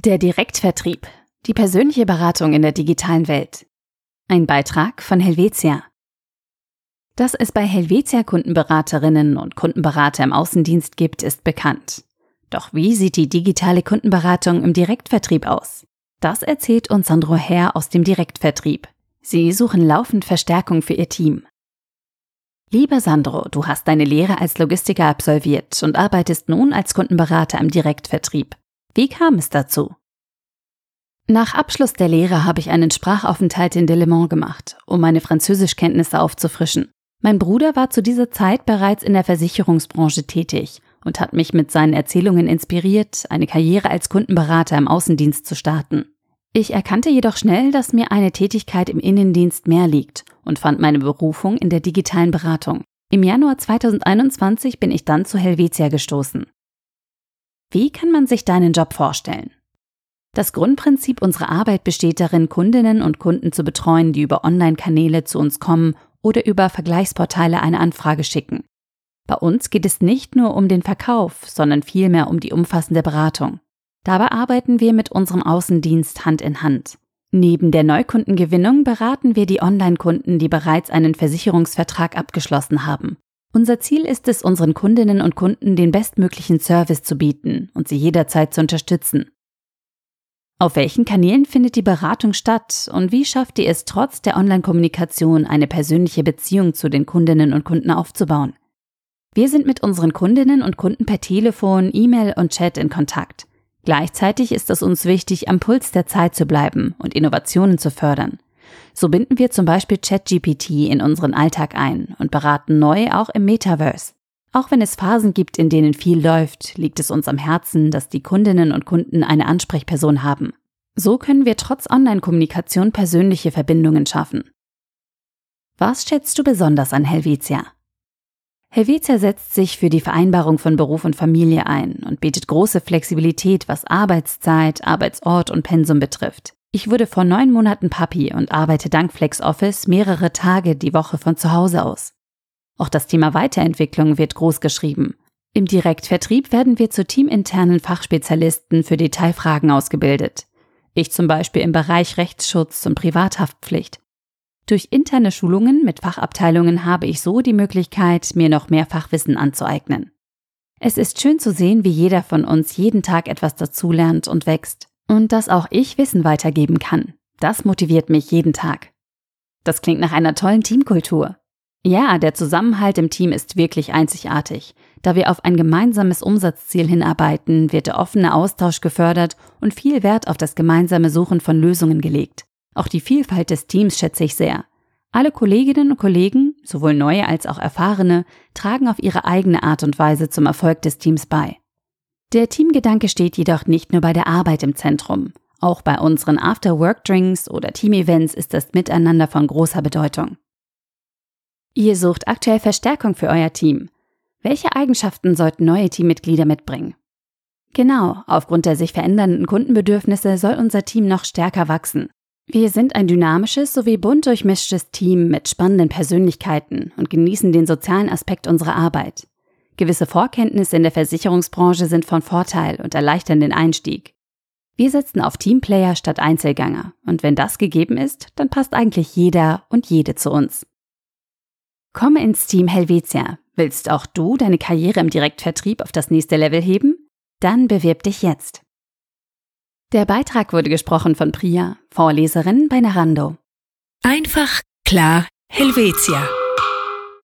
Der Direktvertrieb. Die persönliche Beratung in der digitalen Welt. Ein Beitrag von Helvetia. Dass es bei Helvetia Kundenberaterinnen und Kundenberater im Außendienst gibt, ist bekannt. Doch wie sieht die digitale Kundenberatung im Direktvertrieb aus? Das erzählt uns Sandro Herr aus dem Direktvertrieb. Sie suchen laufend Verstärkung für ihr Team. Lieber Sandro, du hast deine Lehre als Logistiker absolviert und arbeitest nun als Kundenberater im Direktvertrieb. Wie kam es dazu? Nach Abschluss der Lehre habe ich einen Sprachaufenthalt in Delemont gemacht, um meine Französischkenntnisse aufzufrischen. Mein Bruder war zu dieser Zeit bereits in der Versicherungsbranche tätig und hat mich mit seinen Erzählungen inspiriert, eine Karriere als Kundenberater im Außendienst zu starten. Ich erkannte jedoch schnell, dass mir eine Tätigkeit im Innendienst mehr liegt und fand meine Berufung in der digitalen Beratung. Im Januar 2021 bin ich dann zu Helvetia gestoßen. Wie kann man sich deinen Job vorstellen? Das Grundprinzip unserer Arbeit besteht darin, Kundinnen und Kunden zu betreuen, die über Online-Kanäle zu uns kommen oder über Vergleichsportale eine Anfrage schicken. Bei uns geht es nicht nur um den Verkauf, sondern vielmehr um die umfassende Beratung. Dabei arbeiten wir mit unserem Außendienst Hand in Hand. Neben der Neukundengewinnung beraten wir die Online-Kunden, die bereits einen Versicherungsvertrag abgeschlossen haben. Unser Ziel ist es, unseren Kundinnen und Kunden den bestmöglichen Service zu bieten und sie jederzeit zu unterstützen. Auf welchen Kanälen findet die Beratung statt und wie schafft ihr es trotz der Online-Kommunikation eine persönliche Beziehung zu den Kundinnen und Kunden aufzubauen? Wir sind mit unseren Kundinnen und Kunden per Telefon, E-Mail und Chat in Kontakt. Gleichzeitig ist es uns wichtig, am Puls der Zeit zu bleiben und Innovationen zu fördern. So binden wir zum Beispiel ChatGPT in unseren Alltag ein und beraten neu auch im Metaverse. Auch wenn es Phasen gibt, in denen viel läuft, liegt es uns am Herzen, dass die Kundinnen und Kunden eine Ansprechperson haben. So können wir trotz Online-Kommunikation persönliche Verbindungen schaffen. Was schätzt du besonders an Helvetia? Helvetia setzt sich für die Vereinbarung von Beruf und Familie ein und bietet große Flexibilität, was Arbeitszeit, Arbeitsort und Pensum betrifft. Ich wurde vor neun Monaten Papi und arbeite dank FlexOffice mehrere Tage die Woche von zu Hause aus. Auch das Thema Weiterentwicklung wird groß geschrieben. Im Direktvertrieb werden wir zu teaminternen Fachspezialisten für Detailfragen ausgebildet. Ich zum Beispiel im Bereich Rechtsschutz und Privathaftpflicht. Durch interne Schulungen mit Fachabteilungen habe ich so die Möglichkeit, mir noch mehr Fachwissen anzueignen. Es ist schön zu sehen, wie jeder von uns jeden Tag etwas dazulernt und wächst. Und dass auch ich Wissen weitergeben kann. Das motiviert mich jeden Tag. Das klingt nach einer tollen Teamkultur. Ja, der Zusammenhalt im Team ist wirklich einzigartig. Da wir auf ein gemeinsames Umsatzziel hinarbeiten, wird der offene Austausch gefördert und viel Wert auf das gemeinsame Suchen von Lösungen gelegt. Auch die Vielfalt des Teams schätze ich sehr. Alle Kolleginnen und Kollegen, sowohl neue als auch erfahrene, tragen auf ihre eigene Art und Weise zum Erfolg des Teams bei. Der Teamgedanke steht jedoch nicht nur bei der Arbeit im Zentrum. Auch bei unseren After-Work-Drinks oder Team-Events ist das Miteinander von großer Bedeutung. Ihr sucht aktuell Verstärkung für euer Team. Welche Eigenschaften sollten neue Teammitglieder mitbringen? Genau, aufgrund der sich verändernden Kundenbedürfnisse soll unser Team noch stärker wachsen. Wir sind ein dynamisches sowie bunt durchmischtes Team mit spannenden Persönlichkeiten und genießen den sozialen Aspekt unserer Arbeit. Gewisse Vorkenntnisse in der Versicherungsbranche sind von Vorteil und erleichtern den Einstieg. Wir setzen auf Teamplayer statt Einzelgänger und wenn das gegeben ist, dann passt eigentlich jeder und jede zu uns. Komme ins Team Helvetia. Willst auch du deine Karriere im Direktvertrieb auf das nächste Level heben? Dann bewirb dich jetzt. Der Beitrag wurde gesprochen von Priya, Vorleserin bei Narando. Einfach, klar, Helvetia.